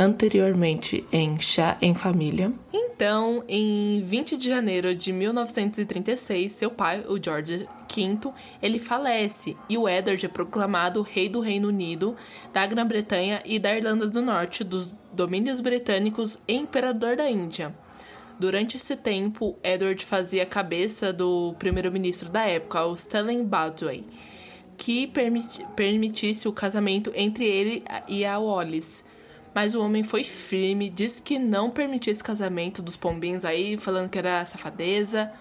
Anteriormente em Chá em Família. Então, em 20 de janeiro de 1936, seu pai, o George V, ele falece e o Edward é proclamado rei do Reino Unido, da Grã-Bretanha e da Irlanda do Norte, dos domínios britânicos e imperador da Índia. Durante esse tempo, Edward fazia a cabeça do primeiro-ministro da época, o Stanley Baldwin, que permiti permitisse o casamento entre ele e a Wallis. Mas o homem foi firme, disse que não permitia esse casamento dos pombinhos aí, falando que era safadeza.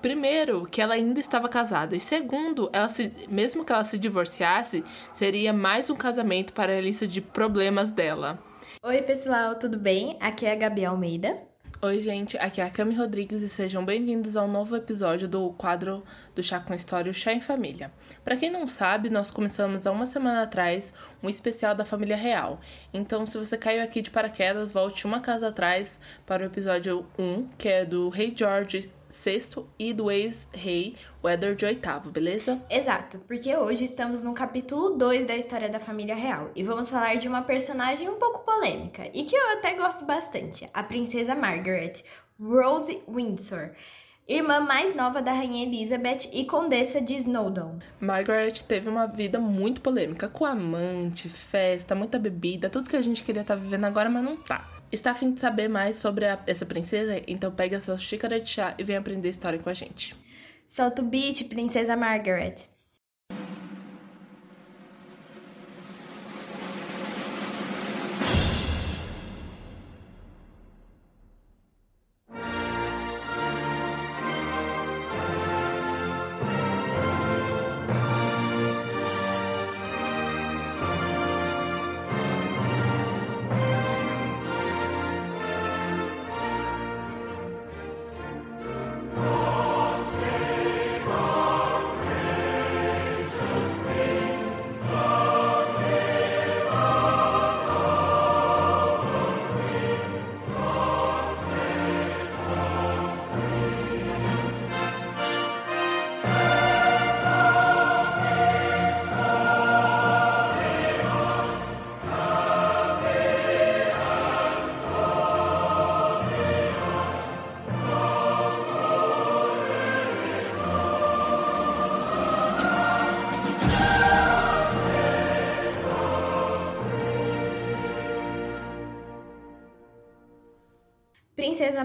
Primeiro, que ela ainda estava casada. E segundo, ela se, mesmo que ela se divorciasse, seria mais um casamento para a lista de problemas dela. Oi, pessoal, tudo bem? Aqui é a Gabi Almeida. Oi, gente, aqui é a Cami Rodrigues e sejam bem-vindos ao novo episódio do quadro do Chá com História, o Chá em Família. Para quem não sabe, nós começamos há uma semana atrás um especial da família real. Então, se você caiu aqui de paraquedas, volte uma casa atrás para o episódio 1, que é do Rei George VI e do ex-rei Edward VIII, beleza? Exato, porque hoje estamos no capítulo 2 da história da família real e vamos falar de uma personagem um pouco polêmica e que eu até gosto bastante, a princesa Margaret Rose Windsor irmã mais nova da rainha Elizabeth e condessa de Snowdon. Margaret teve uma vida muito polêmica, com amante, festa, muita bebida, tudo que a gente queria estar tá vivendo agora, mas não tá. Está afim de saber mais sobre a, essa princesa? Então pegue a sua xícara de chá e vem aprender história com a gente. Solta o beat, princesa Margaret.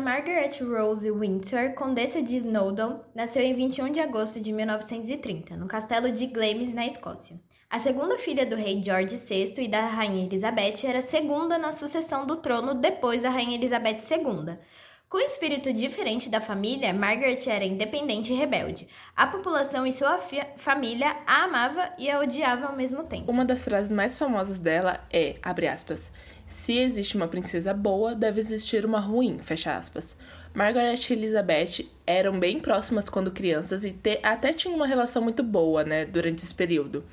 Margaret Rose Windsor, Condessa de Snowdon, nasceu em 21 de agosto de 1930, no castelo de Glamis, na Escócia. A segunda filha do rei George VI e da rainha Elizabeth era segunda na sucessão do trono depois da rainha Elizabeth II. Com um espírito diferente da família, Margaret era independente e rebelde. A população e sua família a amava e a odiava ao mesmo tempo. Uma das frases mais famosas dela é, aspas, se existe uma princesa boa, deve existir uma ruim, fecha aspas. Margaret e Elizabeth eram bem próximas quando crianças e te, até tinham uma relação muito boa, né, durante esse período.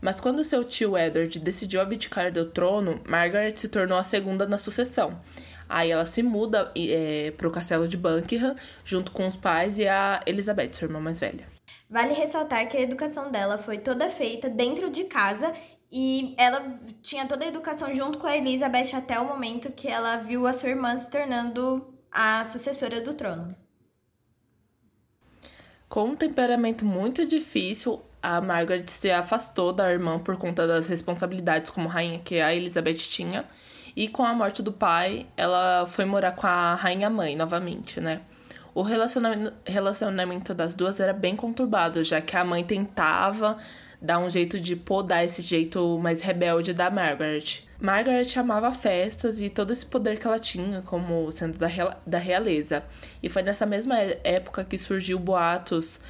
Mas quando seu tio Edward decidiu abdicar do trono, Margaret se tornou a segunda na sucessão. Aí ela se muda é, para o castelo de Buckingham, junto com os pais e a Elizabeth, sua irmã mais velha. Vale ressaltar que a educação dela foi toda feita dentro de casa e ela tinha toda a educação junto com a Elizabeth até o momento que ela viu a sua irmã se tornando a sucessora do trono. Com um temperamento muito difícil, a Margaret se afastou da irmã por conta das responsabilidades como rainha que a Elizabeth tinha e com a morte do pai, ela foi morar com a rainha mãe novamente, né? O relacionamento, relacionamento das duas era bem conturbado, já que a mãe tentava dar um jeito de podar esse jeito mais rebelde da Margaret. Margaret amava festas e todo esse poder que ela tinha como sendo da, da realeza. E foi nessa mesma época que surgiu boatos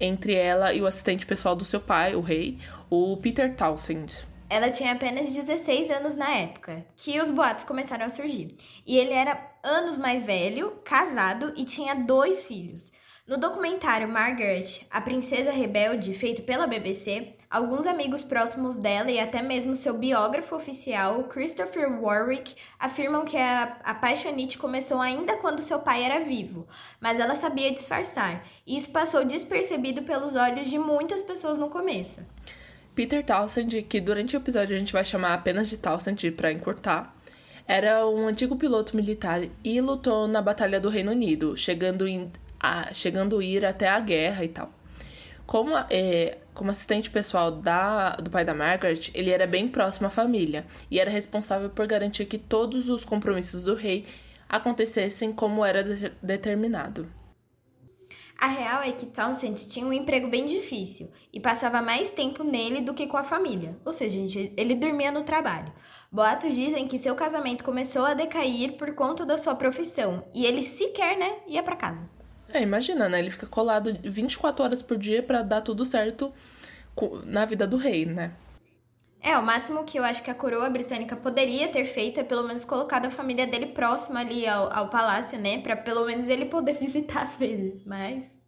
entre ela e o assistente pessoal do seu pai, o rei, o Peter Townsend. Ela tinha apenas 16 anos na época que os boatos começaram a surgir. E ele era anos mais velho, casado e tinha dois filhos. No documentário Margaret, a Princesa Rebelde, feito pela BBC, alguns amigos próximos dela e até mesmo seu biógrafo oficial, Christopher Warwick, afirmam que a apaixonite começou ainda quando seu pai era vivo, mas ela sabia disfarçar, e isso passou despercebido pelos olhos de muitas pessoas no começo. Peter Townsend, que durante o episódio a gente vai chamar apenas de Townsend para encurtar, Era um antigo piloto militar e lutou na Batalha do Reino Unido, chegando, em, a, chegando a ir até a guerra e tal. Como, é, como assistente pessoal da, do pai da Margaret, ele era bem próximo à família e era responsável por garantir que todos os compromissos do rei acontecessem como era de determinado. A real é que Townsend tinha um emprego bem difícil e passava mais tempo nele do que com a família, ou seja, ele dormia no trabalho. Boatos dizem que seu casamento começou a decair por conta da sua profissão e ele sequer, né, ia para casa. É, imagina, né? Ele fica colado 24 horas por dia para dar tudo certo na vida do rei, né? É, o máximo que eu acho que a coroa britânica poderia ter feito é pelo menos colocado a família dele próxima ali ao, ao palácio, né? Pra pelo menos ele poder visitar às vezes, mas.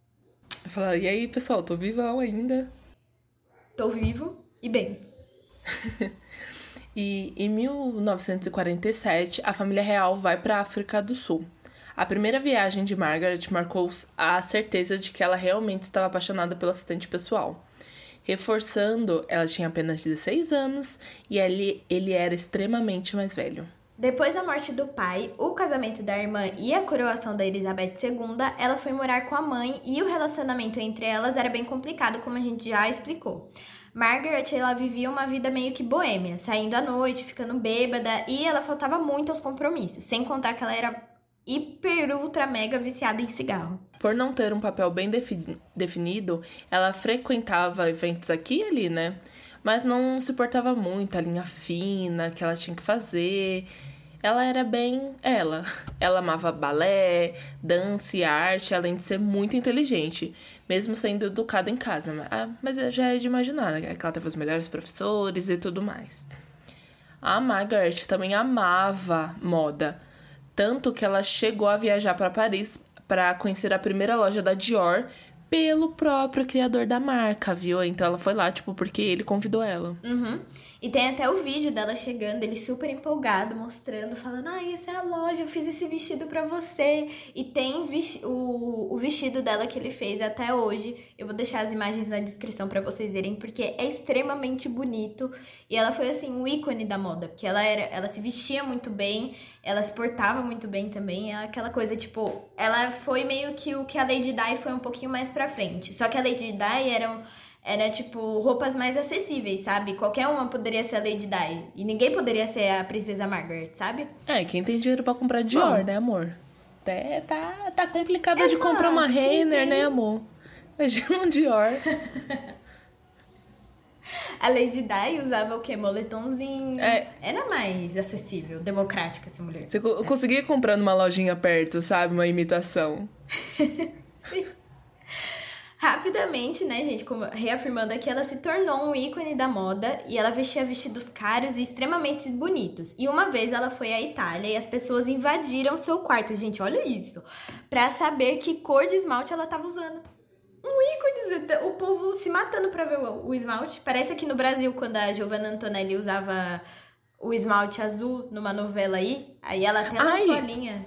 Falar, e aí, pessoal, tô vivão ainda. Tô vivo e bem. e em 1947, a família real vai para África do Sul. A primeira viagem de Margaret marcou a certeza de que ela realmente estava apaixonada pelo assistente pessoal. Reforçando, ela tinha apenas 16 anos e ele, ele era extremamente mais velho. Depois da morte do pai, o casamento da irmã e a coroação da Elizabeth II, ela foi morar com a mãe e o relacionamento entre elas era bem complicado, como a gente já explicou. Margaret, ela vivia uma vida meio que boêmia, saindo à noite, ficando bêbada e ela faltava muito aos compromissos, sem contar que ela era hiper ultra mega viciada em cigarro. Por não ter um papel bem definido, ela frequentava eventos aqui e ali, né? Mas não se portava muito a linha fina que ela tinha que fazer. Ela era bem ela. Ela amava balé, dança e arte, além de ser muito inteligente, mesmo sendo educada em casa. Mas ah, já é de imaginar, né? Que ela teve os melhores professores e tudo mais. A Margaret também amava moda tanto que ela chegou a viajar para Paris para conhecer a primeira loja da Dior pelo próprio criador da marca, viu? Então ela foi lá, tipo, porque ele convidou ela. Uhum. E tem até o vídeo dela chegando, ele super empolgado, mostrando, falando: Ah, essa é a loja, eu fiz esse vestido para você. E tem o, o vestido dela que ele fez até hoje. Eu vou deixar as imagens na descrição para vocês verem, porque é extremamente bonito. E ela foi, assim, um ícone da moda, porque ela, era, ela se vestia muito bem, ela se portava muito bem também. É aquela coisa, tipo, ela foi meio que o que a Lady Di foi um pouquinho mais pra frente. Só que a Lady Di era. Um, era tipo roupas mais acessíveis, sabe? Qualquer uma poderia ser a Lady Di. E ninguém poderia ser a Princesa Margaret, sabe? É, quem tem dinheiro para comprar Dior, Bom, né, amor? Até tá, tá complicado exato, de comprar uma Renner, né, amor? Imagina um Dior. a Lady Di usava o quê? Moletomzinho. É. Era mais acessível, democrática essa mulher. Você conseguia comprar numa lojinha perto, sabe? Uma imitação. Sim. Rapidamente, né, gente, como reafirmando aqui, ela se tornou um ícone da moda e ela vestia vestidos caros e extremamente bonitos. E uma vez ela foi à Itália e as pessoas invadiram seu quarto, gente, olha isso, para saber que cor de esmalte ela tava usando. Um ícone, o povo se matando pra ver o esmalte. Parece que no Brasil, quando a Giovanna Antonelli usava o esmalte azul numa novela aí, aí ela até lançou Ai, a linha.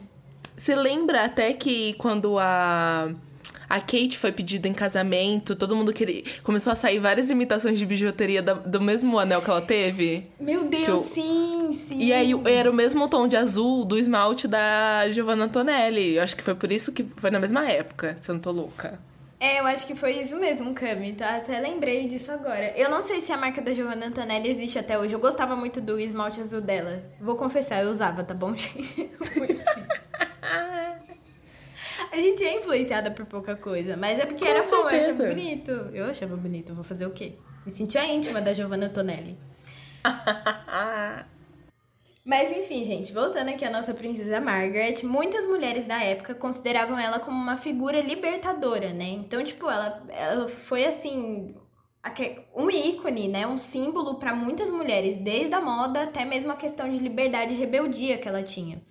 Você lembra até que quando a a Kate foi pedida em casamento, todo mundo queria. Começou a sair várias imitações de bijuteria do mesmo anel que ela teve. Meu Deus, eu... sim, sim. E aí era o mesmo tom de azul do esmalte da Giovanna Antonelli. Eu acho que foi por isso que foi na mesma época, se eu não tô louca. É, eu acho que foi isso mesmo, Cami. Tá? Até lembrei disso agora. Eu não sei se a marca da Giovanna Antonelli existe até hoje. Eu gostava muito do esmalte azul dela. Vou confessar, eu usava, tá bom, gente? A gente é influenciada por pouca coisa, mas é porque Com era certeza. bom, eu achava bonito. Eu achava bonito, vou fazer o quê? Me sentia íntima da Giovanna Tonelli. Mas enfim, gente, voltando aqui à nossa princesa Margaret, muitas mulheres da época consideravam ela como uma figura libertadora, né? Então, tipo, ela, ela foi assim um ícone, né? Um símbolo para muitas mulheres, desde a moda até mesmo a questão de liberdade e rebeldia que ela tinha.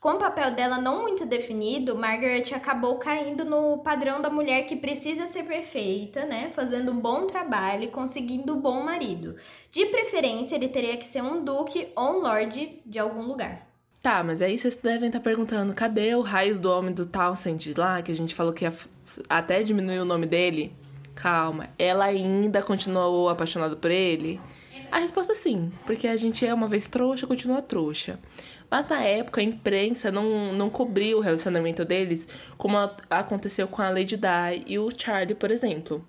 Com o papel dela não muito definido, Margaret acabou caindo no padrão da mulher que precisa ser perfeita, né? Fazendo um bom trabalho e conseguindo um bom marido. De preferência, ele teria que ser um duque ou um lord de algum lugar. Tá, mas aí vocês devem estar perguntando, cadê o raios do homem do Townsend lá, que a gente falou que ia até diminuir o nome dele? Calma, ela ainda continuou apaixonada por ele? A resposta é sim, porque a gente é uma vez trouxa, continua trouxa. Mas na época a imprensa não, não cobriu o relacionamento deles como a, aconteceu com a Lady Di e o Charlie, por exemplo.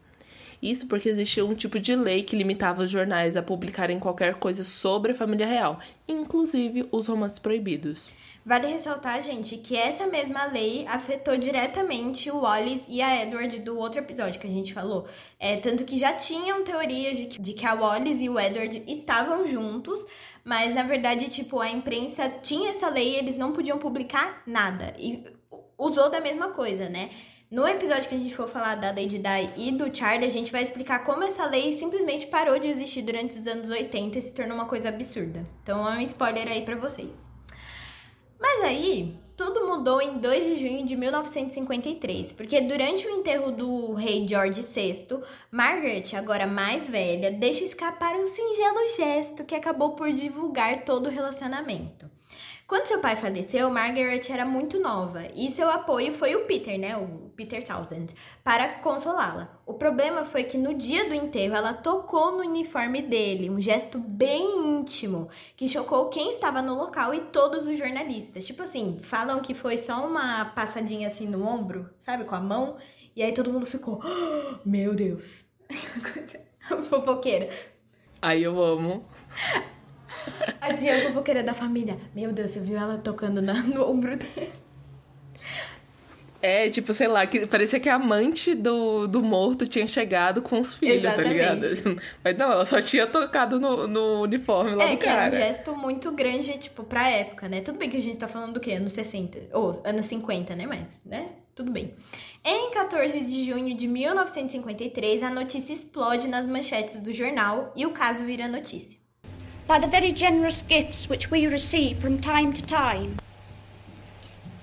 Isso porque existia um tipo de lei que limitava os jornais a publicarem qualquer coisa sobre a família real, inclusive os romances proibidos. Vale ressaltar, gente, que essa mesma lei afetou diretamente o Wallace e a Edward do outro episódio que a gente falou. É, tanto que já tinham teorias de que, de que a Wallace e o Edward estavam juntos, mas na verdade, tipo, a imprensa tinha essa lei e eles não podiam publicar nada. E usou da mesma coisa, né? No episódio que a gente for falar da Lady Di e do Charlie, a gente vai explicar como essa lei simplesmente parou de existir durante os anos 80 e se tornou uma coisa absurda. Então é um spoiler aí para vocês. Mas aí, tudo mudou em 2 de junho de 1953, porque durante o enterro do rei George VI, Margaret, agora mais velha, deixa escapar um singelo gesto que acabou por divulgar todo o relacionamento. Quando seu pai faleceu, Margaret era muito nova e seu apoio foi o Peter, né, o Peter Townsend, para consolá-la. O problema foi que no dia do enterro ela tocou no uniforme dele, um gesto bem íntimo que chocou quem estava no local e todos os jornalistas. Tipo assim, falam que foi só uma passadinha assim no ombro, sabe, com a mão, e aí todo mundo ficou, oh, meu Deus. Fofoqueira. Aí eu amo. A tia fofoqueira da família. Meu Deus, você viu ela tocando na, no ombro dele? É, tipo, sei lá, que parecia que a amante do, do morto tinha chegado com os filhos, Exatamente. tá ligado? Mas não, ela só tinha tocado no, no uniforme lá é, do cara. É, que era um gesto muito grande, tipo, pra época, né? Tudo bem que a gente tá falando do quê? Anos 60, ou anos 50, né? Mas, né? Tudo bem. Em 14 de junho de 1953, a notícia explode nas manchetes do jornal e o caso vira notícia. By the very generous gifts which we receive from time to time.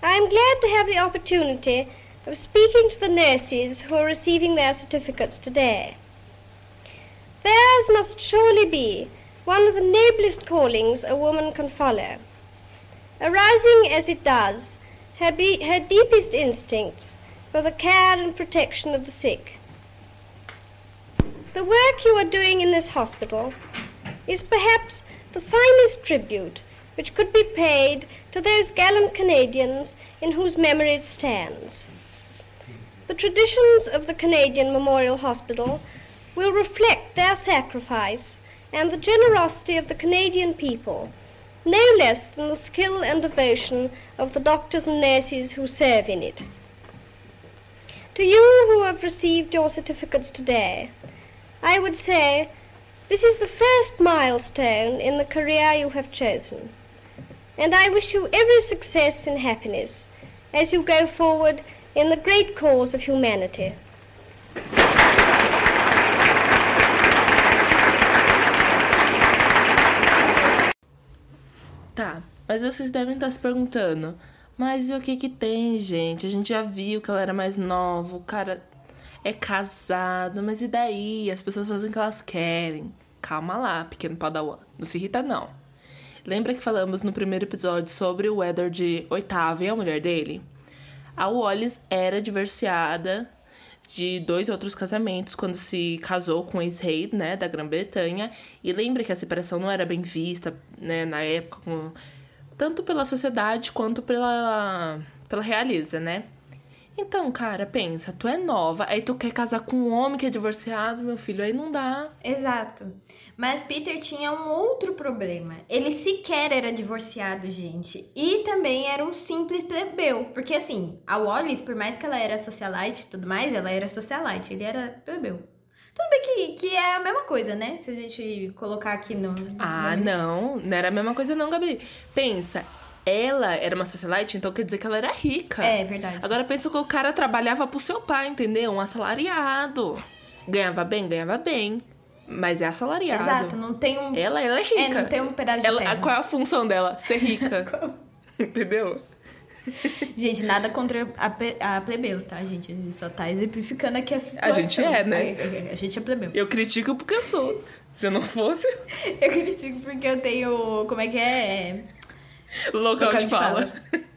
I am glad to have the opportunity of speaking to the nurses who are receiving their certificates today. Theirs must surely be one of the noblest callings a woman can follow, arousing as it does her, be, her deepest instincts for the care and protection of the sick. The work you are doing in this hospital is perhaps the finest tribute which could be paid to those gallant Canadians in whose memory it stands. The traditions of the Canadian Memorial Hospital will reflect their sacrifice and the generosity of the Canadian people, no less than the skill and devotion of the doctors and nurses who serve in it. To you who have received your certificates today, I would say this is the first milestone in the career you have chosen, and I wish you every success and happiness as you go forward in the great cause of humanity. Tá, mas vocês devem estar se perguntando, mas e o que que tem, gente? A gente já viu que ela era mais nova, o cara é casado, mas e daí? As pessoas fazem o que elas querem. Calma lá, pequeno padawan. Não se irrita, não. Lembra que falamos no primeiro episódio sobre o Edward oitavo e a mulher dele? A Wallis era divorciada de dois outros casamentos quando se casou com o ex-rei, né, da Grã-Bretanha. E lembra que a separação não era bem vista, né, na época, com... tanto pela sociedade quanto pela, pela realeza, né? Então, cara, pensa, tu é nova, aí tu quer casar com um homem que é divorciado, meu filho, aí não dá. Exato. Mas Peter tinha um outro problema. Ele sequer era divorciado, gente. E também era um simples plebeu. Porque assim, a Wallis, por mais que ela era socialite e tudo mais, ela era socialite, ele era plebeu. Tudo bem que, que é a mesma coisa, né? Se a gente colocar aqui no. Ah, no... não. Não era a mesma coisa, não, Gabi. Pensa, ela era uma socialite, então quer dizer que ela era rica. É, verdade. Agora pensa que o cara trabalhava pro seu pai, entendeu? Um assalariado. Ganhava bem, ganhava bem. Mas é assalariado. Exato, não tem um. Ela, ela é rica. É, não tem um pedaço de ela, terra. Qual é a função dela? Ser rica. entendeu? Gente, nada contra a, a plebeus, tá, gente? A gente só tá exemplificando aqui a situação. A gente é, né? A, a, a gente é plebeu. Eu critico porque eu sou. Se eu não fosse. eu critico porque eu tenho. Como é que é? Local, Local de, de fala. fala.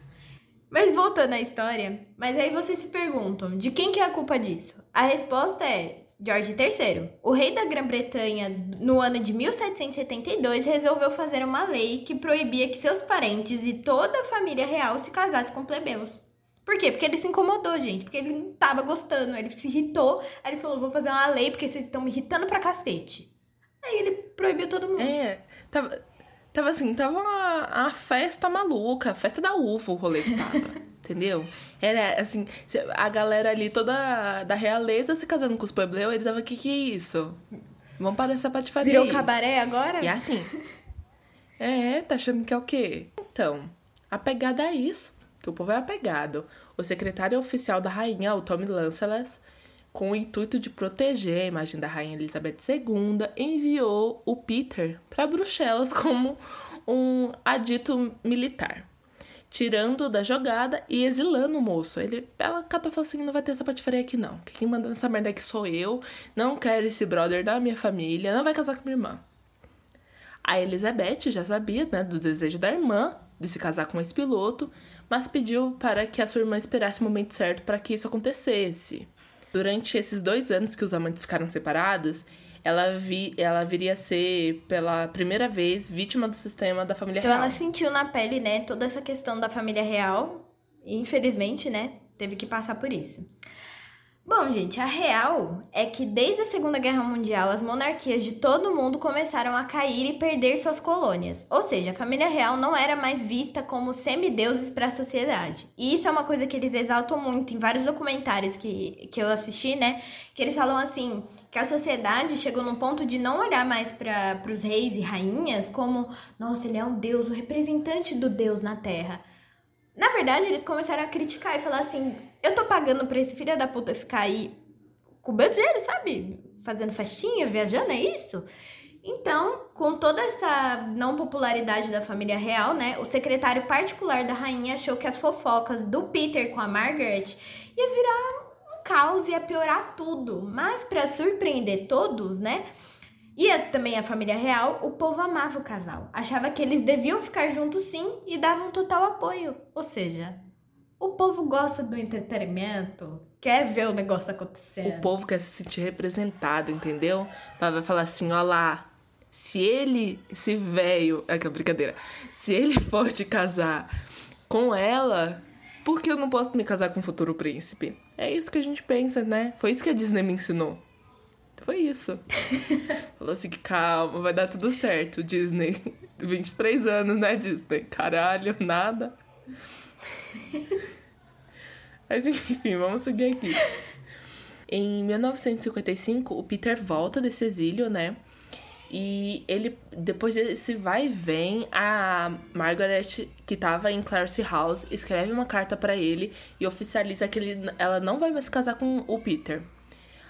Mas voltando à história, mas aí vocês se perguntam, de quem que é a culpa disso? A resposta é George III. O rei da Grã-Bretanha, no ano de 1772, resolveu fazer uma lei que proibia que seus parentes e toda a família real se casassem com plebeus. Por quê? Porque ele se incomodou, gente. Porque ele não tava gostando. Ele se irritou. Aí ele falou: vou fazer uma lei porque vocês estão me irritando pra cacete. Aí ele proibiu todo mundo. É, tava, tava assim, tava uma, uma festa maluca, festa da uva o rolê que tava. entendeu? Era assim, a galera ali toda da realeza se casando com os puebleus, eles estavam, que que é isso? Vamos parar essa patifaria Virou cabaré agora? E assim, é, tá achando que é o quê? Então, a pegada é isso, que o povo é apegado. O secretário oficial da rainha, o Tommy Lancelas, com o intuito de proteger a imagem da rainha Elizabeth II, enviou o Peter para Bruxelas como um adito militar tirando da jogada e exilando o moço. Ele, ela catou e falou assim: não vai ter essa patifaria aqui não. Quem manda nessa merda aqui sou eu. Não quero esse brother da minha família. Não vai casar com minha irmã. A Elizabeth já sabia, né, do desejo da irmã de se casar com esse piloto, mas pediu para que a sua irmã esperasse o momento certo para que isso acontecesse. Durante esses dois anos que os amantes ficaram separados, ela, vi, ela viria a ser, pela primeira vez, vítima do sistema da família então real. Então ela sentiu na pele, né, toda essa questão da família real. E infelizmente, né, teve que passar por isso. Bom, gente, a real é que desde a Segunda Guerra Mundial as monarquias de todo mundo começaram a cair e perder suas colônias. Ou seja, a família real não era mais vista como semideuses para a sociedade. E isso é uma coisa que eles exaltam muito em vários documentários que, que eu assisti, né? Que eles falam assim: que a sociedade chegou num ponto de não olhar mais para os reis e rainhas como, nossa, ele é um deus, o representante do deus na terra. Na verdade, eles começaram a criticar e falar assim: eu tô pagando pra esse filho da puta ficar aí com o meu dinheiro, sabe? Fazendo festinha, viajando, é isso? Então, com toda essa não popularidade da família real, né? O secretário particular da rainha achou que as fofocas do Peter com a Margaret ia virar um caos, ia piorar tudo. Mas, para surpreender todos, né? E também a família real, o povo amava o casal. Achava que eles deviam ficar juntos sim e davam total apoio. Ou seja, o povo gosta do entretenimento, quer ver o negócio acontecendo. O povo quer se sentir representado, entendeu? Vai falar assim, ó lá, se ele, esse velho, é aquela brincadeira, se ele for te casar com ela, por que eu não posso me casar com o futuro príncipe? É isso que a gente pensa, né? Foi isso que a Disney me ensinou. Foi isso. Falou assim, calma, vai dar tudo certo, Disney. 23 anos, né, Disney? Caralho, nada. Mas enfim, vamos seguir aqui. Em 1955, o Peter volta desse exílio, né? E ele, depois desse vai e vem, a Margaret, que tava em Clarence House, escreve uma carta para ele e oficializa que ele, ela não vai mais se casar com o Peter.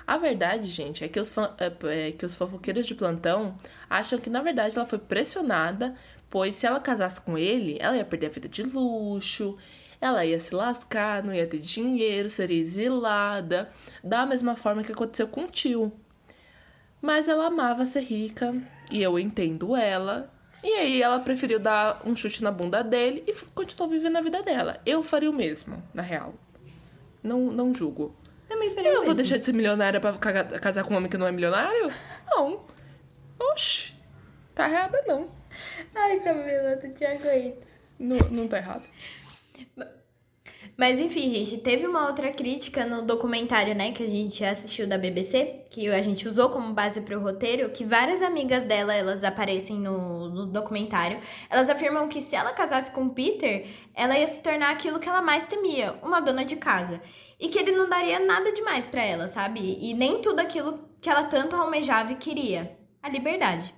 A verdade, gente, é que os, é, é que os fofoqueiros de plantão acham que, na verdade, ela foi pressionada, pois se ela casasse com ele, ela ia perder a vida de luxo, ela ia se lascar, não ia ter dinheiro, seria exilada, da mesma forma que aconteceu com o tio. Mas ela amava ser rica, e eu entendo ela, e aí ela preferiu dar um chute na bunda dele e continuou vivendo a vida dela. Eu faria o mesmo, na real. Não, não julgo. Também faria Eu vou deixar de ser milionária pra casar com um homem que não é milionário? Não. Oxi. Tá errada, não. Ai, Camila, tu te aguenta. Não, não tá errado. Mas enfim, gente, teve uma outra crítica no documentário, né, que a gente assistiu da BBC, que a gente usou como base para o roteiro, que várias amigas dela, elas aparecem no, no, documentário. Elas afirmam que se ela casasse com Peter, ela ia se tornar aquilo que ela mais temia, uma dona de casa. E que ele não daria nada demais para ela, sabe? E nem tudo aquilo que ela tanto almejava e queria. A liberdade.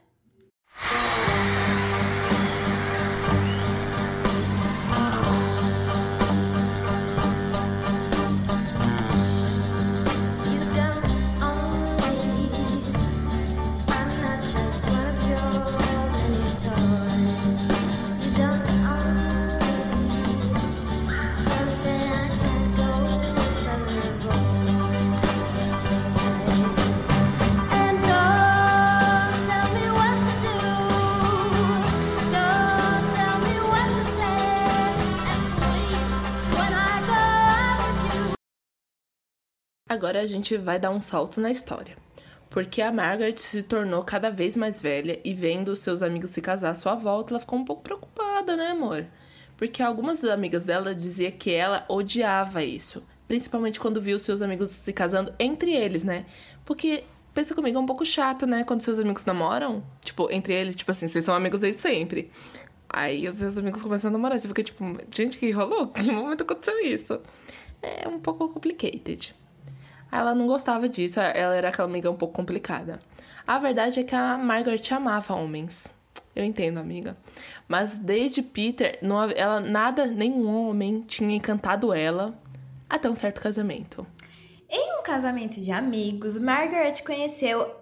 Agora a gente vai dar um salto na história. Porque a Margaret se tornou cada vez mais velha e vendo seus amigos se casar à sua volta, ela ficou um pouco preocupada, né, amor? Porque algumas amigas dela diziam que ela odiava isso. Principalmente quando viu seus amigos se casando entre eles, né? Porque, pensa comigo, é um pouco chato, né? Quando seus amigos namoram. Tipo, entre eles, tipo assim, vocês são amigos desde sempre. Aí os seus amigos começam a namorar. Você fica tipo, gente, que rolou? Que momento aconteceu isso? É um pouco complicated. Ela não gostava disso, ela era aquela amiga um pouco complicada. A verdade é que a Margaret amava homens. Eu entendo, amiga. Mas desde Peter, não, ela nada, nenhum homem tinha encantado ela até um certo casamento. Em um casamento de amigos, Margaret conheceu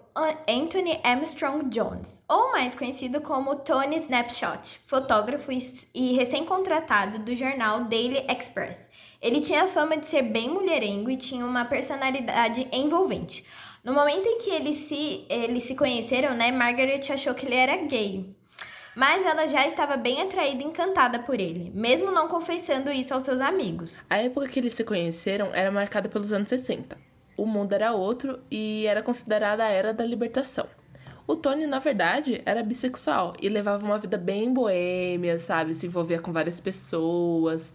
Anthony Armstrong Jones, ou mais conhecido como Tony Snapshot, fotógrafo e recém-contratado do jornal Daily Express. Ele tinha a fama de ser bem mulherengo e tinha uma personalidade envolvente. No momento em que eles se, eles se conheceram, né, Margaret achou que ele era gay. Mas ela já estava bem atraída e encantada por ele, mesmo não confessando isso aos seus amigos. A época que eles se conheceram era marcada pelos anos 60. O mundo era outro e era considerada a era da libertação. O Tony, na verdade, era bissexual e levava uma vida bem boêmia, sabe? Se envolvia com várias pessoas,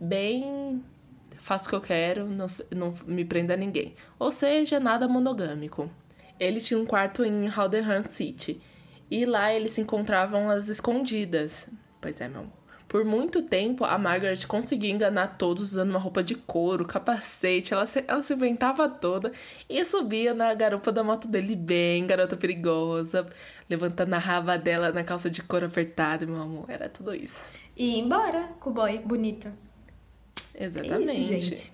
bem faço o que eu quero, não, não me prenda a ninguém. Ou seja, nada monogâmico. Ele tinha um quarto em Halderham City e lá eles se encontravam às escondidas. Pois é, meu amor. Por muito tempo, a Margaret conseguiu enganar todos usando uma roupa de couro, capacete, ela se, ela se inventava toda e subia na garupa da moto dele bem, garota perigosa, levantando a raba dela na calça de couro apertada, meu amor. Era tudo isso. E embora com o boy bonito. Exatamente. É isso, gente.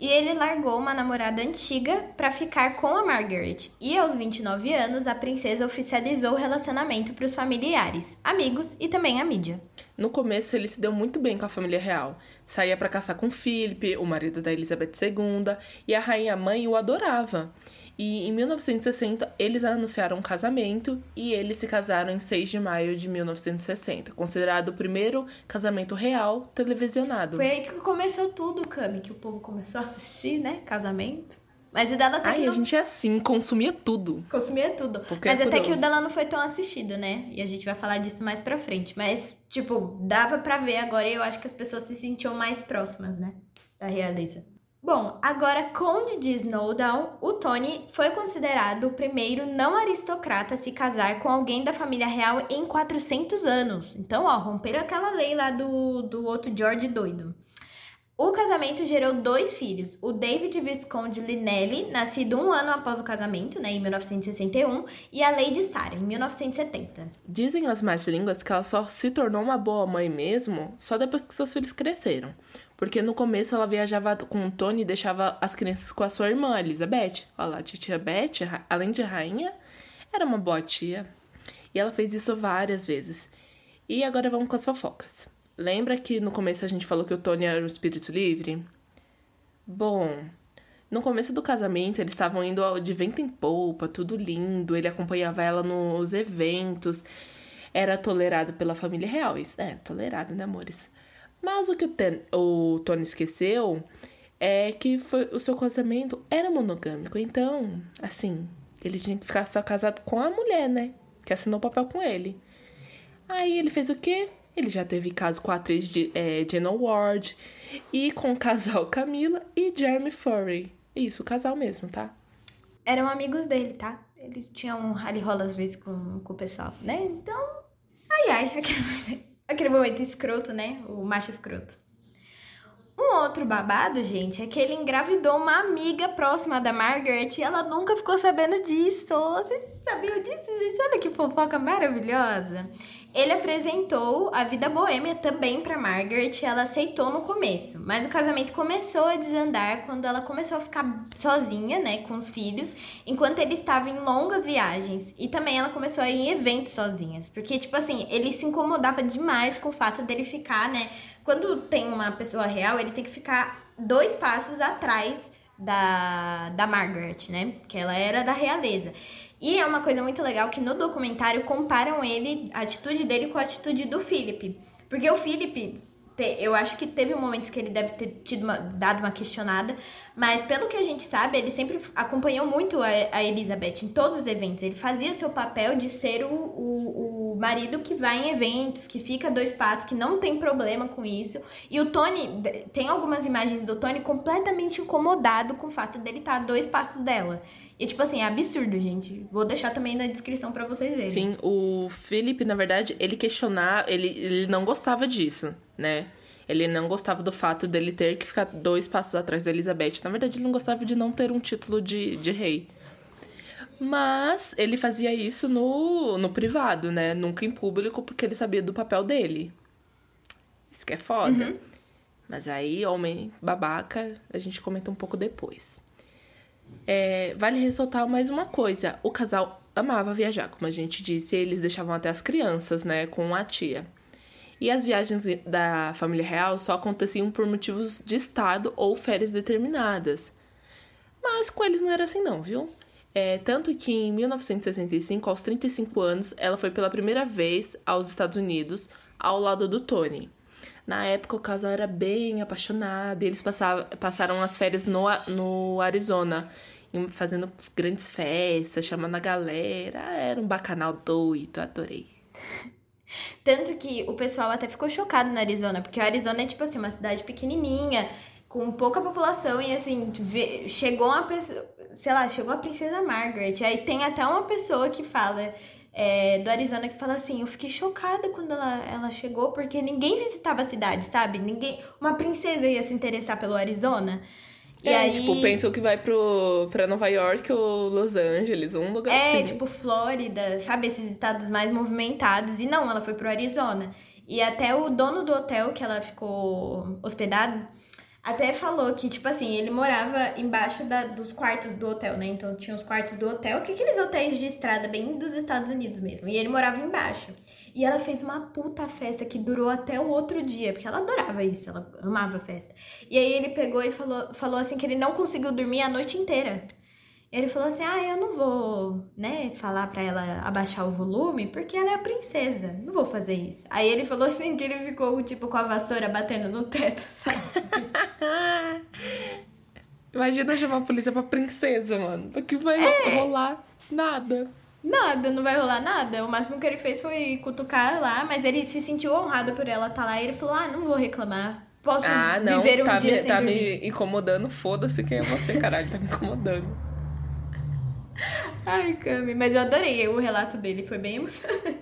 E ele largou uma namorada antiga para ficar com a Margaret. E aos 29 anos, a princesa oficializou o relacionamento para os familiares, amigos e também a mídia. No começo, ele se deu muito bem com a família real. Saía para caçar com Philip, o marido da Elizabeth II, e a rainha mãe o adorava. E em 1960, eles anunciaram um casamento e eles se casaram em 6 de maio de 1960, considerado o primeiro casamento real televisionado. Foi aí que começou tudo, Cami, que o povo começou a assistir, né? Casamento. Mas o dela até Ai, que não... a gente é assim, consumia tudo. Consumia tudo. Porque Mas é até que o dela não foi tão assistido, né? E a gente vai falar disso mais pra frente. Mas, tipo, dava pra ver agora e eu acho que as pessoas se sentiam mais próximas, né? Da realeza. Bom, agora Conde de Snowdown, o Tony foi considerado o primeiro não aristocrata a se casar com alguém da família real em 400 anos. Então, ó, romperam aquela lei lá do, do outro George doido. O casamento gerou dois filhos, o David Visconde Linelli, nascido um ano após o casamento, né, em 1961, e a Lady Sarah, em 1970. Dizem as más línguas que ela só se tornou uma boa mãe mesmo só depois que seus filhos cresceram. Porque no começo ela viajava com o Tony e deixava as crianças com a sua irmã, Elizabeth. Olha lá, a tia Beth, além de rainha, era uma boa tia. E ela fez isso várias vezes. E agora vamos com as fofocas. Lembra que no começo a gente falou que o Tony era o espírito livre? Bom, no começo do casamento, eles estavam indo de vento em polpa, tudo lindo. Ele acompanhava ela nos eventos. Era tolerado pela família real. Isso é, tolerado, né, amores? Mas o que o, Ten- o Tony esqueceu é que foi, o seu casamento era monogâmico. Então, assim, ele tinha que ficar só casado com a mulher, né? Que assinou o papel com ele. Aí ele fez o quê? Ele já teve caso com a atriz de, é, Jenna Ward e com o casal Camila e Jeremy Furry. Isso, o casal mesmo, tá? Eram amigos dele, tá? Eles tinham rally rola às vezes com, com o pessoal, né? Então, ai ai, aquele, aquele momento escroto, né? O macho escroto. Um outro babado, gente, é que ele engravidou uma amiga próxima da Margaret e ela nunca ficou sabendo disso. Vocês sabiam disso, gente? Olha que fofoca maravilhosa. Ele apresentou a vida boêmia também para Margaret e ela aceitou no começo. Mas o casamento começou a desandar quando ela começou a ficar sozinha, né, com os filhos, enquanto ele estava em longas viagens. E também ela começou a ir em eventos sozinhas. Porque, tipo assim, ele se incomodava demais com o fato dele ficar, né? Quando tem uma pessoa real, ele tem que ficar dois passos atrás da, da Margaret, né? Que ela era da realeza. E é uma coisa muito legal que no documentário comparam ele, a atitude dele com a atitude do Philip. Porque o Philip, eu acho que teve momentos que ele deve ter tido uma, dado uma questionada, mas pelo que a gente sabe, ele sempre acompanhou muito a, a Elizabeth em todos os eventos. Ele fazia seu papel de ser o, o, o, marido que vai em eventos, que fica dois passos, que não tem problema com isso. E o Tony, tem algumas imagens do Tony completamente incomodado com o fato dele estar a dois passos dela. E, tipo assim, é absurdo, gente. Vou deixar também na descrição para vocês verem. Sim, o Philip, na verdade, ele questionava, ele, ele não gostava disso, né? Ele não gostava do fato dele ter que ficar dois passos atrás da Elizabeth. Na verdade, ele não gostava de não ter um título de, de rei. Mas ele fazia isso no, no privado, né? Nunca em público, porque ele sabia do papel dele. Isso que é foda. Uhum. Mas aí, homem babaca, a gente comenta um pouco depois. É, vale ressaltar mais uma coisa: o casal amava viajar, como a gente disse, eles deixavam até as crianças, né, com a tia. E as viagens da família real só aconteciam por motivos de estado ou férias determinadas. Mas com eles não era assim, não, viu? É, tanto que em 1965, aos 35 anos, ela foi pela primeira vez aos Estados Unidos ao lado do Tony. Na época, o casal era bem apaixonado e eles passavam, passaram as férias no, no Arizona fazendo grandes festas, chamando a galera. Era um bacanal doido, adorei. Tanto que o pessoal até ficou chocado na Arizona, porque o Arizona é tipo assim, uma cidade pequenininha, com pouca população, e assim, chegou uma pessoa, sei lá, chegou a princesa Margaret. Aí tem até uma pessoa que fala. É, do Arizona que fala assim, eu fiquei chocada quando ela, ela chegou, porque ninguém visitava a cidade, sabe? Ninguém. Uma princesa ia se interessar pelo Arizona. E é, aí... tipo, pensam que vai pro, pra Nova York ou Los Angeles, um lugar é, assim. É, tipo, Flórida, sabe? Esses estados mais movimentados. E não, ela foi pro Arizona. E até o dono do hotel que ela ficou hospedada até falou que, tipo assim, ele morava embaixo da, dos quartos do hotel, né? Então tinha os quartos do hotel, que é aqueles hotéis de estrada bem dos Estados Unidos mesmo. E ele morava embaixo. E ela fez uma puta festa que durou até o outro dia, porque ela adorava isso, ela amava festa. E aí ele pegou e falou, falou assim que ele não conseguiu dormir a noite inteira. Ele falou assim: Ah, eu não vou, né, falar pra ela abaixar o volume, porque ela é a princesa. Não vou fazer isso. Aí ele falou assim que ele ficou, tipo, com a vassoura batendo no teto, sabe? Imagina chamar a polícia pra princesa, mano. Porque vai é. rolar nada. Nada, não vai rolar nada. O máximo que ele fez foi cutucar lá, mas ele se sentiu honrado por ela estar tá lá e ele falou: Ah, não vou reclamar. Posso ah, não, viver um tá dia me, sem tá dormir. me incomodando, foda-se quem é você, caralho, tá me incomodando. Ai, Cami, mas eu adorei o relato dele, foi bem emocionante.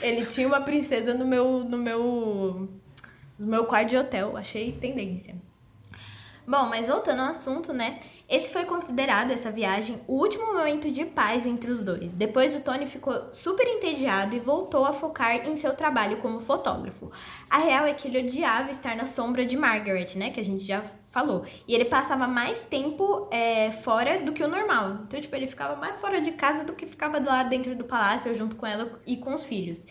Ele tinha uma princesa no meu, no meu, no meu quarto de hotel, achei tendência. Bom, mas voltando ao assunto, né? Esse foi considerado, essa viagem, o último momento de paz entre os dois. Depois o Tony ficou super entediado e voltou a focar em seu trabalho como fotógrafo. A real é que ele odiava estar na sombra de Margaret, né? Que a gente já falou. E ele passava mais tempo é, fora do que o normal. Então, tipo, ele ficava mais fora de casa do que ficava lá dentro do palácio, junto com ela e com os filhos.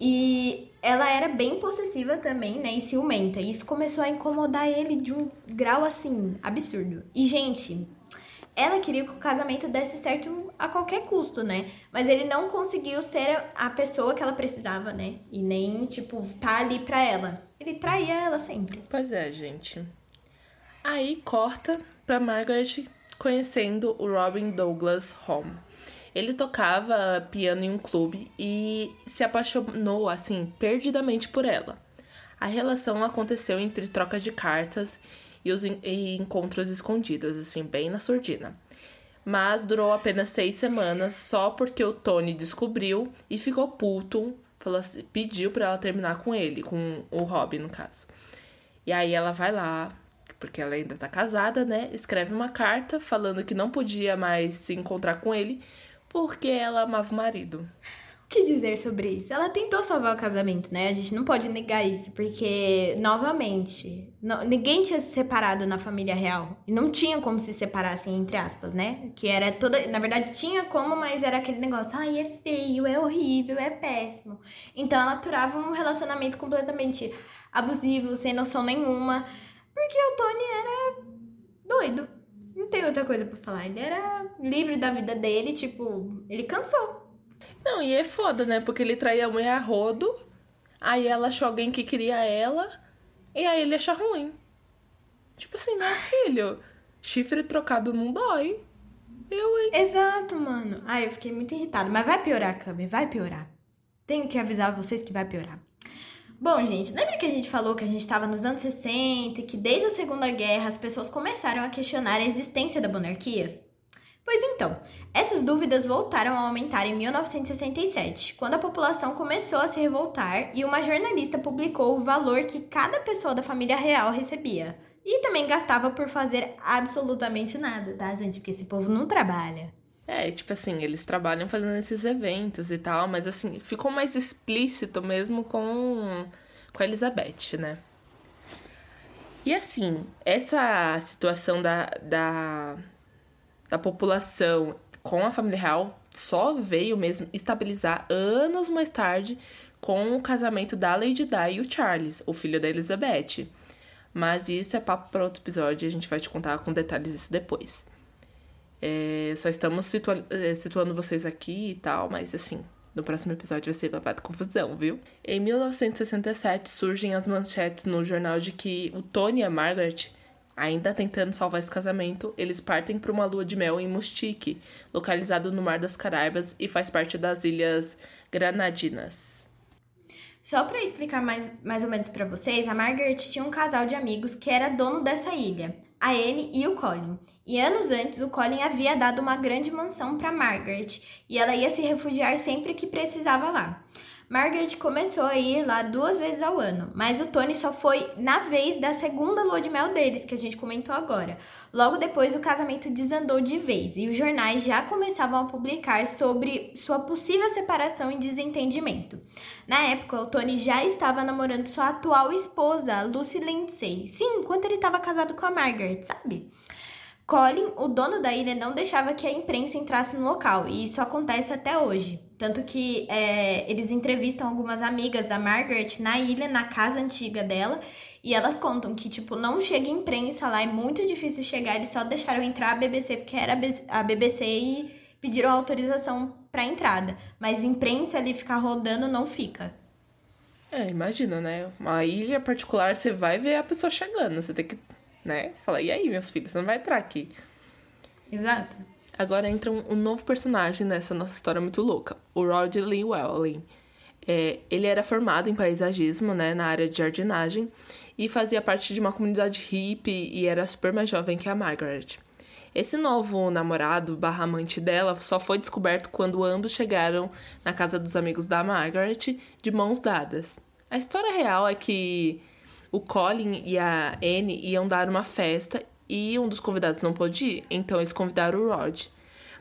E ela era bem possessiva também, né? E ciumenta. E isso começou a incomodar ele de um grau assim, absurdo. E, gente, ela queria que o casamento desse certo a qualquer custo, né? Mas ele não conseguiu ser a pessoa que ela precisava, né? E nem, tipo, tá ali pra ela. Ele traía ela sempre. Pois é, gente. Aí corta pra Margaret conhecendo o Robin Douglas Home. Ele tocava piano em um clube e se apaixonou, assim, perdidamente por ela. A relação aconteceu entre trocas de cartas e os e encontros escondidos, assim, bem na surdina. Mas durou apenas seis semanas, só porque o Tony descobriu e ficou puto, falou assim, pediu para ela terminar com ele, com o Robin, no caso. E aí ela vai lá, porque ela ainda tá casada, né? Escreve uma carta falando que não podia mais se encontrar com ele porque ela amava o marido. O que dizer sobre isso? Ela tentou salvar o casamento, né? A gente não pode negar isso, porque, novamente, não, ninguém tinha se separado na família real. E não tinha como se separar, assim, entre aspas, né? Que era toda. Na verdade, tinha como, mas era aquele negócio, ai, é feio, é horrível, é péssimo. Então ela aturava um relacionamento completamente abusivo, sem noção nenhuma. Porque o Tony era doido. Não tem outra coisa pra falar. Ele era livre da vida dele, tipo, ele cansou. Não, e é foda, né? Porque ele traía a mulher a rodo, aí ela achou alguém que queria ela, E aí ele acha ruim. Tipo assim, meu filho, chifre trocado não dói. Eu, hein? Exato, mano. Ai, eu fiquei muito irritada. Mas vai piorar, Cami, vai piorar. Tenho que avisar vocês que vai piorar. Bom, gente, lembra que a gente falou que a gente estava nos anos 60 e que desde a Segunda Guerra as pessoas começaram a questionar a existência da monarquia? Pois então, essas dúvidas voltaram a aumentar em 1967, quando a população começou a se revoltar e uma jornalista publicou o valor que cada pessoa da família real recebia. E também gastava por fazer absolutamente nada, tá, gente? Porque esse povo não trabalha. É, tipo assim, eles trabalham fazendo esses eventos e tal, mas assim, ficou mais explícito mesmo com, com a Elizabeth, né? E assim, essa situação da, da, da população com a família real só veio mesmo estabilizar anos mais tarde com o casamento da Lady Di e o Charles, o filho da Elizabeth. Mas isso é papo para outro episódio a gente vai te contar com detalhes isso depois. É, só estamos situa é, situando vocês aqui e tal, mas assim, no próximo episódio vai ser babado confusão, viu? Em 1967 surgem as manchetes no jornal de que o Tony e a Margaret, ainda tentando salvar esse casamento, eles partem para uma lua de mel em Mustique, localizado no Mar das Caraíbas e faz parte das Ilhas Granadinas. Só para explicar mais, mais ou menos para vocês, a Margaret tinha um casal de amigos que era dono dessa ilha, a Anne e o Colin. E anos antes, o Colin havia dado uma grande mansão para Margaret e ela ia se refugiar sempre que precisava lá. Margaret começou a ir lá duas vezes ao ano, mas o Tony só foi na vez da segunda lua de mel deles, que a gente comentou agora. Logo depois, o casamento desandou de vez e os jornais já começavam a publicar sobre sua possível separação e desentendimento. Na época, o Tony já estava namorando sua atual esposa, Lucy Lindsay. Sim, enquanto ele estava casado com a Margaret, sabe? Colin, o dono da ilha, não deixava que a imprensa entrasse no local, e isso acontece até hoje. Tanto que é, eles entrevistam algumas amigas da Margaret na ilha, na casa antiga dela, e elas contam que, tipo, não chega imprensa lá, é muito difícil chegar, eles só deixaram entrar a BBC porque era a BBC e pediram autorização para entrada. Mas imprensa ali ficar rodando não fica. É, imagina, né? Uma ilha particular, você vai ver a pessoa chegando, você tem que né? Fala, e aí, meus filhos, você não vai entrar aqui. Exato. Agora entra um, um novo personagem nessa nossa história muito louca, o Rod Llewellyn. É, ele era formado em paisagismo, né, na área de jardinagem, e fazia parte de uma comunidade hippie e era super mais jovem que a Margaret. Esse novo namorado barra amante dela só foi descoberto quando ambos chegaram na casa dos amigos da Margaret de mãos dadas. A história real é que o Colin e a Anne iam dar uma festa e um dos convidados não pôde ir, então eles convidaram o Rod.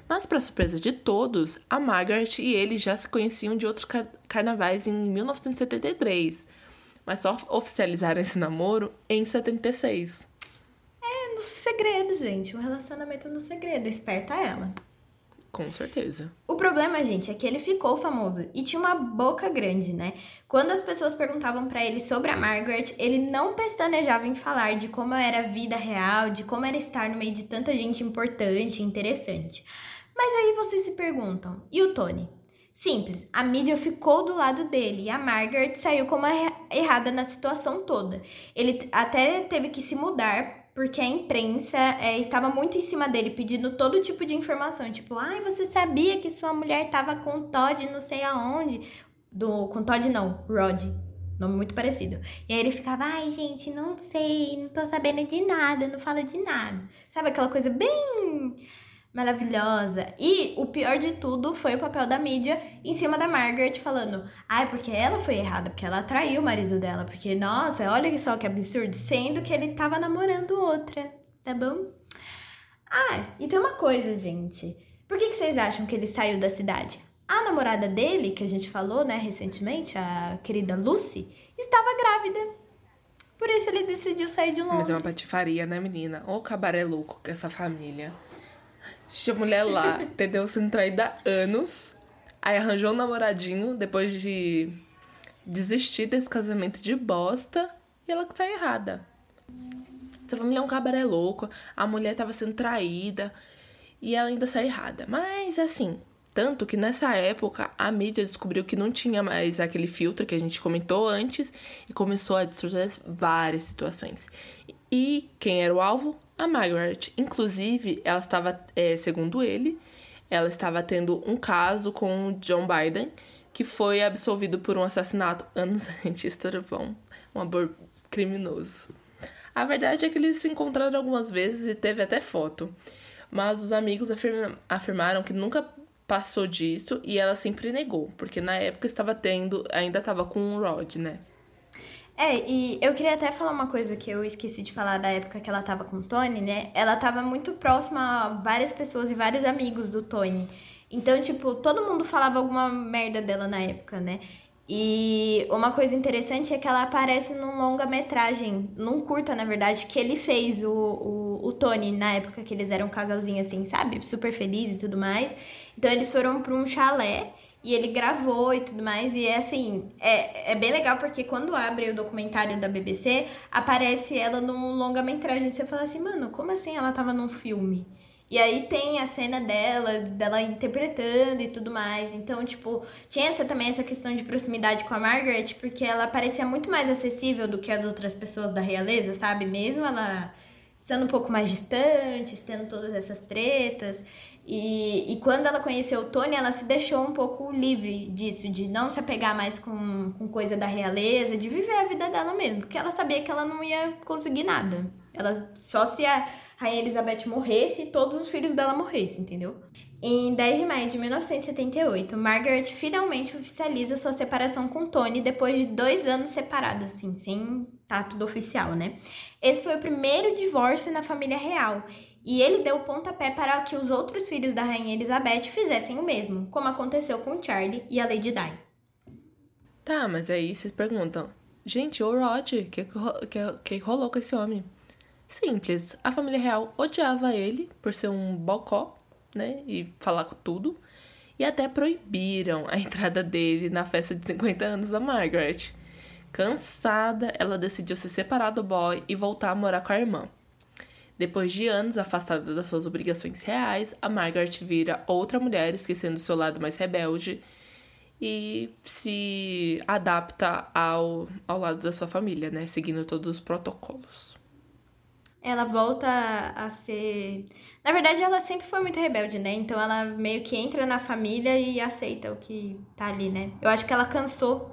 Mas, para surpresa de todos, a Margaret e ele já se conheciam de outros car carnavais em 1973, mas só oficializaram esse namoro em 76. É, no segredo, gente. Um relacionamento no segredo. Esperta ela. Com certeza. O problema, gente, é que ele ficou famoso e tinha uma boca grande, né? Quando as pessoas perguntavam para ele sobre a Margaret, ele não pestanejava em falar de como era a vida real, de como era estar no meio de tanta gente importante e interessante. Mas aí vocês se perguntam, e o Tony? Simples, a mídia ficou do lado dele e a Margaret saiu como errada na situação toda. Ele até teve que se mudar porque a imprensa é, estava muito em cima dele, pedindo todo tipo de informação. Tipo, ai, você sabia que sua mulher estava com Todd não sei aonde? Do, com Todd não, Rod. Nome muito parecido. E aí ele ficava, ai, gente, não sei, não tô sabendo de nada, não falo de nada. Sabe aquela coisa bem maravilhosa. E o pior de tudo foi o papel da mídia em cima da Margaret falando: "Ai, porque ela foi errada, porque ela traiu o marido dela, porque nossa, olha só que absurdo, sendo que ele tava namorando outra, tá bom?" Ah, e tem uma coisa, gente. Por que, que vocês acham que ele saiu da cidade? A namorada dele, que a gente falou, né, recentemente, a querida Lucy, estava grávida. Por isso ele decidiu sair de Londres. Mas é uma patifaria, né, menina? Ô cabaré louco com essa família. Tinha mulher lá, entendeu? Sendo traída há anos. Aí arranjou um namoradinho depois de desistir desse casamento de bosta. E ela que sai errada. Essa família é um cabaré louco. A mulher tava sendo traída. E ela ainda sai errada. Mas, assim, Tanto que nessa época a mídia descobriu que não tinha mais aquele filtro que a gente comentou antes e começou a distorcer várias situações. E quem era o alvo? A Margaret. Inclusive, ela estava, é, segundo ele, ela estava tendo um caso com John Biden, que foi absolvido por um assassinato anos antes, tudo bom? Um amor criminoso. A verdade é que eles se encontraram algumas vezes e teve até foto. Mas os amigos afirma afirmaram que nunca passou disso e ela sempre negou, porque na época estava tendo, ainda estava com o Rod, né? É, e eu queria até falar uma coisa que eu esqueci de falar da época que ela tava com o Tony, né? Ela tava muito próxima a várias pessoas e vários amigos do Tony. Então, tipo, todo mundo falava alguma merda dela na época, né? E uma coisa interessante é que ela aparece num longa-metragem, num curta, na verdade, que ele fez, o, o, o, Tony, na época que eles eram um casalzinho assim, sabe? Super feliz e tudo mais. Então eles foram pra um chalé e ele gravou e tudo mais. E é assim, é, é bem legal porque quando abre o documentário da BBC, aparece ela num longa-metragem. Você fala assim, mano, como assim ela tava num filme? E aí tem a cena dela, dela interpretando e tudo mais. Então, tipo, tinha essa, também essa questão de proximidade com a Margaret, porque ela parecia muito mais acessível do que as outras pessoas da realeza, sabe? Mesmo ela estando um pouco mais distante, tendo todas essas tretas. E, e quando ela conheceu o Tony, ela se deixou um pouco livre disso, de não se apegar mais com, com coisa da realeza, de viver a vida dela mesmo, porque ela sabia que ela não ia conseguir nada. Ela só se a Rainha Elizabeth morresse e todos os filhos dela morressem, entendeu? Em 10 de maio de 1978, Margaret finalmente oficializa sua separação com Tony depois de dois anos separada, assim, sem tá tudo oficial, né? Esse foi o primeiro divórcio na família real e ele deu pontapé para que os outros filhos da Rainha Elizabeth fizessem o mesmo, como aconteceu com Charlie e a Lady Di. Tá, mas aí vocês perguntam, gente, o Rod, o que, que, que rolou com esse homem? Simples. A família real odiava ele por ser um bocó, né? E falar com tudo. E até proibiram a entrada dele na festa de 50 anos da Margaret. Cansada, ela decidiu se separar do boy e voltar a morar com a irmã. Depois de anos afastada das suas obrigações reais, a Margaret vira outra mulher, esquecendo seu lado mais rebelde e se adapta ao, ao lado da sua família, né? Seguindo todos os protocolos ela volta a ser. Na verdade, ela sempre foi muito rebelde, né? Então ela meio que entra na família e aceita o que tá ali, né? Eu acho que ela cansou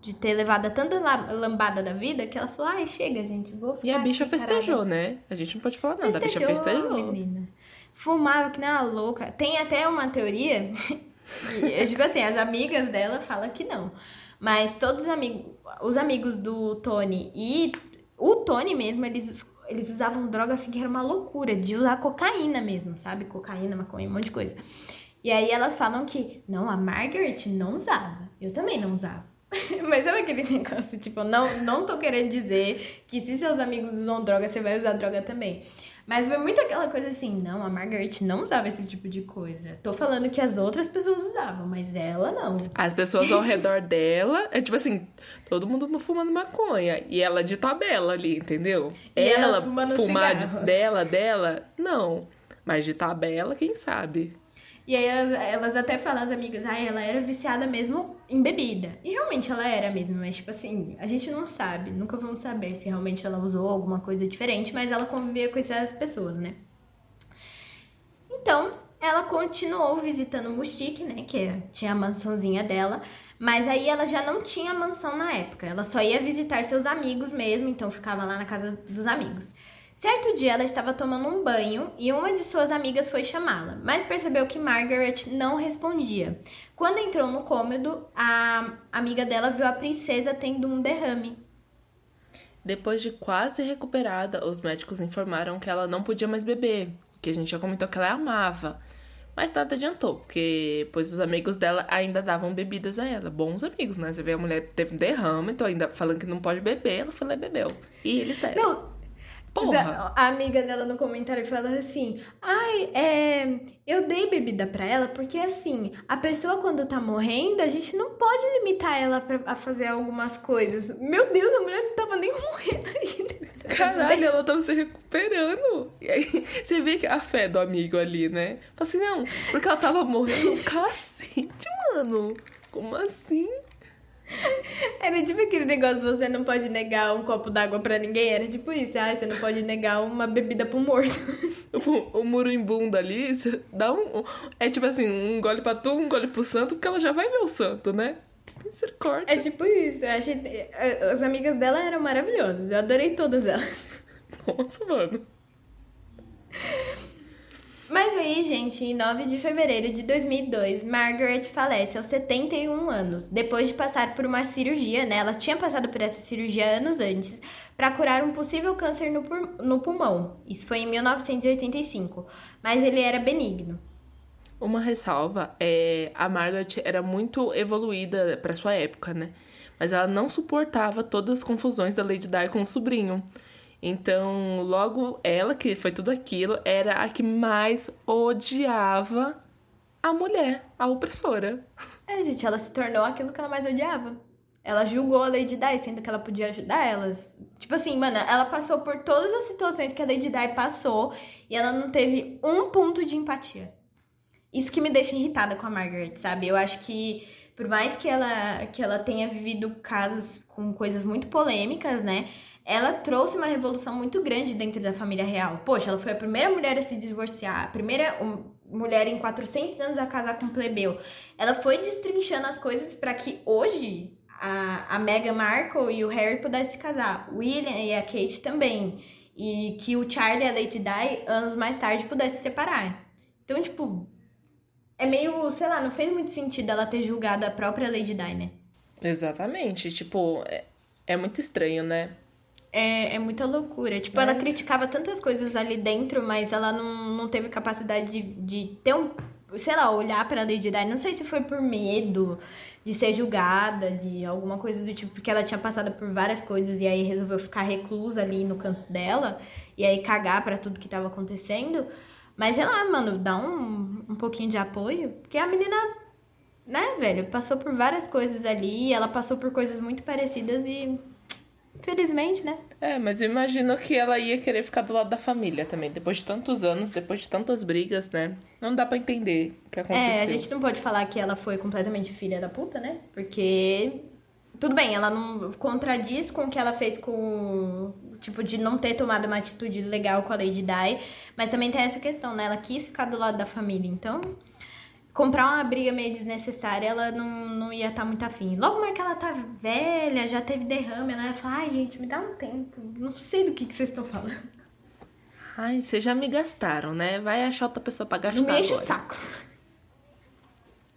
de ter levado tanta lambada da vida que ela falou: ai, chega, gente, vou ficar. E a bicha festejou, né? A gente não pode falar nada, festejou, a bicha festejou. Menina. Fumava que nem uma louca. Tem até uma teoria. que, tipo assim, as amigas dela falam que não. Mas todos os amigos, os amigos do Tony e o Tony mesmo, eles eles usavam droga assim que era uma loucura, de usar cocaína mesmo, sabe? Cocaína, maconha, um monte de coisa. E aí elas falam que, não, a Margaret não usava. Eu também não usava. Mas sabe aquele negócio, tipo, não, não tô querendo dizer que se seus amigos usam droga, você vai usar droga também. Mas foi muito aquela coisa assim, não, a Margaret não usava esse tipo de coisa. Tô falando que as outras pessoas usavam, mas ela não. As pessoas ao redor dela, é tipo assim, todo mundo fumando maconha. E ela de tabela ali, entendeu? E ela, ela fumar de, dela, dela, não. Mas de tabela, quem sabe? E aí elas, elas até falam, as amigas, ah, ela era viciada mesmo em bebida. E realmente ela era mesmo, mas tipo assim, a gente não sabe, nunca vamos saber se realmente ela usou alguma coisa diferente, mas ela convivia com essas pessoas, né? Então, ela continuou visitando o Mustique, né, que tinha a mansãozinha dela, mas aí ela já não tinha mansão na época, ela só ia visitar seus amigos mesmo, então ficava lá na casa dos amigos. Certo dia ela estava tomando um banho e uma de suas amigas foi chamá-la, mas percebeu que Margaret não respondia. Quando entrou no cômodo, a amiga dela viu a princesa tendo um derrame. Depois de quase recuperada, os médicos informaram que ela não podia mais beber, que a gente já comentou que ela amava. Mas nada adiantou, porque pois os amigos dela ainda davam bebidas a ela. Bons amigos, né? Você vê a mulher teve um derrame, então ainda falando que não pode beber, ela foi lá e bebeu. E eles deram. Não, Porra. A amiga dela no comentário fala assim: Ai, é, eu dei bebida pra ela porque assim, a pessoa quando tá morrendo, a gente não pode limitar ela pra, a fazer algumas coisas. Meu Deus, a mulher não tava nem morrendo ainda. Caralho, ela tava se recuperando. E aí você vê a fé do amigo ali, né? Fala assim, não, porque ela tava morrendo cacete, mano. Como assim? Era tipo aquele negócio, você não pode negar um copo d'água pra ninguém. Era tipo isso, ah, você não pode negar uma bebida pro morto. O, o muruimbundo ali, você dá um. É tipo assim, um gole pra tu, um gole pro santo, porque ela já vai ver o santo, né? Misericórdia. É tipo isso, eu achei. As amigas dela eram maravilhosas, eu adorei todas elas. Nossa, mano. Mas aí, gente, em 9 de fevereiro de 2002, Margaret falece aos 71 anos, depois de passar por uma cirurgia, né? Ela tinha passado por essa cirurgia anos antes, para curar um possível câncer no, no pulmão. Isso foi em 1985, mas ele era benigno. Uma ressalva é a Margaret era muito evoluída para sua época, né? Mas ela não suportava todas as confusões da Lady Di com o sobrinho. Então, logo ela, que foi tudo aquilo, era a que mais odiava a mulher, a opressora. É, gente, ela se tornou aquilo que ela mais odiava. Ela julgou a Lady Di, sendo que ela podia ajudar elas. Tipo assim, mano, ela passou por todas as situações que a Lady Di passou e ela não teve um ponto de empatia. Isso que me deixa irritada com a Margaret, sabe? Eu acho que por mais que ela, que ela tenha vivido casos com coisas muito polêmicas, né? Ela trouxe uma revolução muito grande dentro da família real. Poxa, ela foi a primeira mulher a se divorciar, a primeira mulher em 400 anos a casar com plebeu. Ela foi destrinchando as coisas para que hoje a, a Meghan Markle e o Harry pudessem se casar, William e a Kate também, e que o Charlie e a Lady Di, anos mais tarde, pudessem se separar. Então, tipo, é meio, sei lá, não fez muito sentido ela ter julgado a própria Lady Di, né? Exatamente, tipo, é, é muito estranho, né? É, é muita loucura. Tipo, ela criticava tantas coisas ali dentro, mas ela não, não teve capacidade de, de ter um. Sei lá, olhar pra Lady Di. Não sei se foi por medo de ser julgada, de alguma coisa do tipo, porque ela tinha passado por várias coisas e aí resolveu ficar reclusa ali no canto dela e aí cagar para tudo que tava acontecendo. Mas sei lá, mano, dá um, um pouquinho de apoio, porque a menina, né, velho, passou por várias coisas ali, ela passou por coisas muito parecidas e Felizmente, né? É, mas eu imagino que ela ia querer ficar do lado da família também. Depois de tantos anos, depois de tantas brigas, né? Não dá para entender o que aconteceu. É, a gente não pode falar que ela foi completamente filha da puta, né? Porque. Tudo bem, ela não contradiz com o que ela fez com. Tipo, de não ter tomado uma atitude legal com a Lady Di. Mas também tem essa questão, né? Ela quis ficar do lado da família. Então, comprar uma briga meio desnecessária, ela não, não ia estar tá muito afim. Logo mais que ela tá velha, já teve derrame, ela ia falar, ai gente, me dá um tempo. Não sei do que, que vocês estão falando. Ai, vocês já me gastaram, né? Vai achar outra pessoa pra gastar. Não me enche o saco.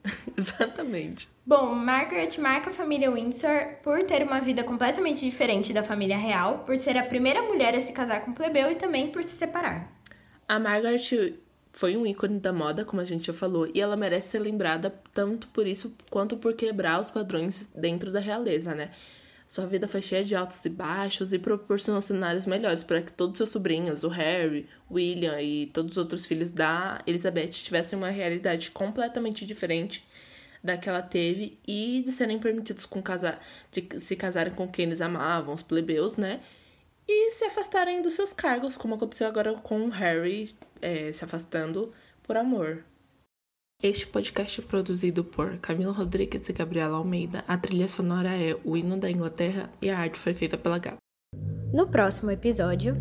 Exatamente. Bom, Margaret marca a família Windsor por ter uma vida completamente diferente da família real, por ser a primeira mulher a se casar com um plebeu e também por se separar. A Margaret foi um ícone da moda, como a gente já falou, e ela merece ser lembrada tanto por isso quanto por quebrar os padrões dentro da realeza, né? Sua vida foi cheia de altos e baixos e proporcionou cenários melhores para que todos seus sobrinhos, o Harry, William e todos os outros filhos da Elizabeth tivessem uma realidade completamente diferente da que ela teve e de serem permitidos com casar, de se casarem com quem eles amavam, os plebeus, né? E se afastarem dos seus cargos, como aconteceu agora com o Harry é, se afastando por amor. Este podcast é produzido por Camila Rodrigues e Gabriela Almeida. A trilha sonora é O Hino da Inglaterra e a arte foi feita pela Gab. No próximo episódio,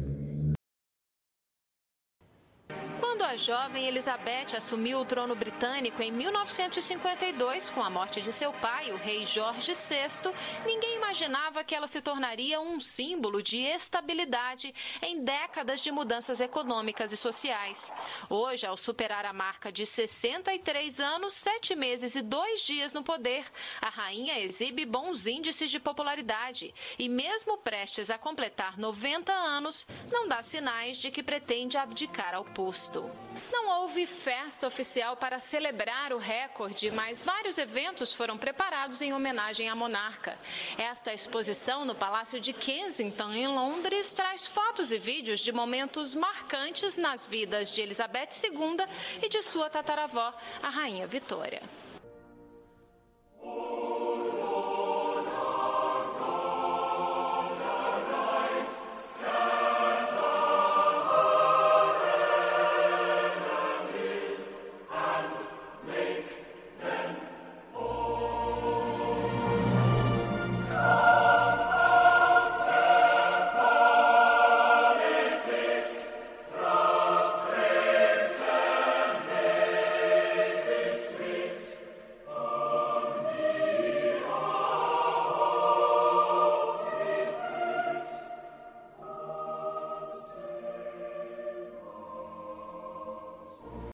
jovem Elizabeth assumiu o trono britânico em 1952 com a morte de seu pai, o rei Jorge VI, ninguém imaginava que ela se tornaria um símbolo de estabilidade em décadas de mudanças econômicas e sociais. Hoje, ao superar a marca de 63 anos, 7 meses e 2 dias no poder, a rainha exibe bons índices de popularidade e, mesmo prestes a completar 90 anos, não dá sinais de que pretende abdicar ao posto. Não houve festa oficial para celebrar o recorde, mas vários eventos foram preparados em homenagem à monarca. Esta exposição no Palácio de Kensington, então, em Londres, traz fotos e vídeos de momentos marcantes nas vidas de Elizabeth II e de sua tataravó, a Rainha Vitória.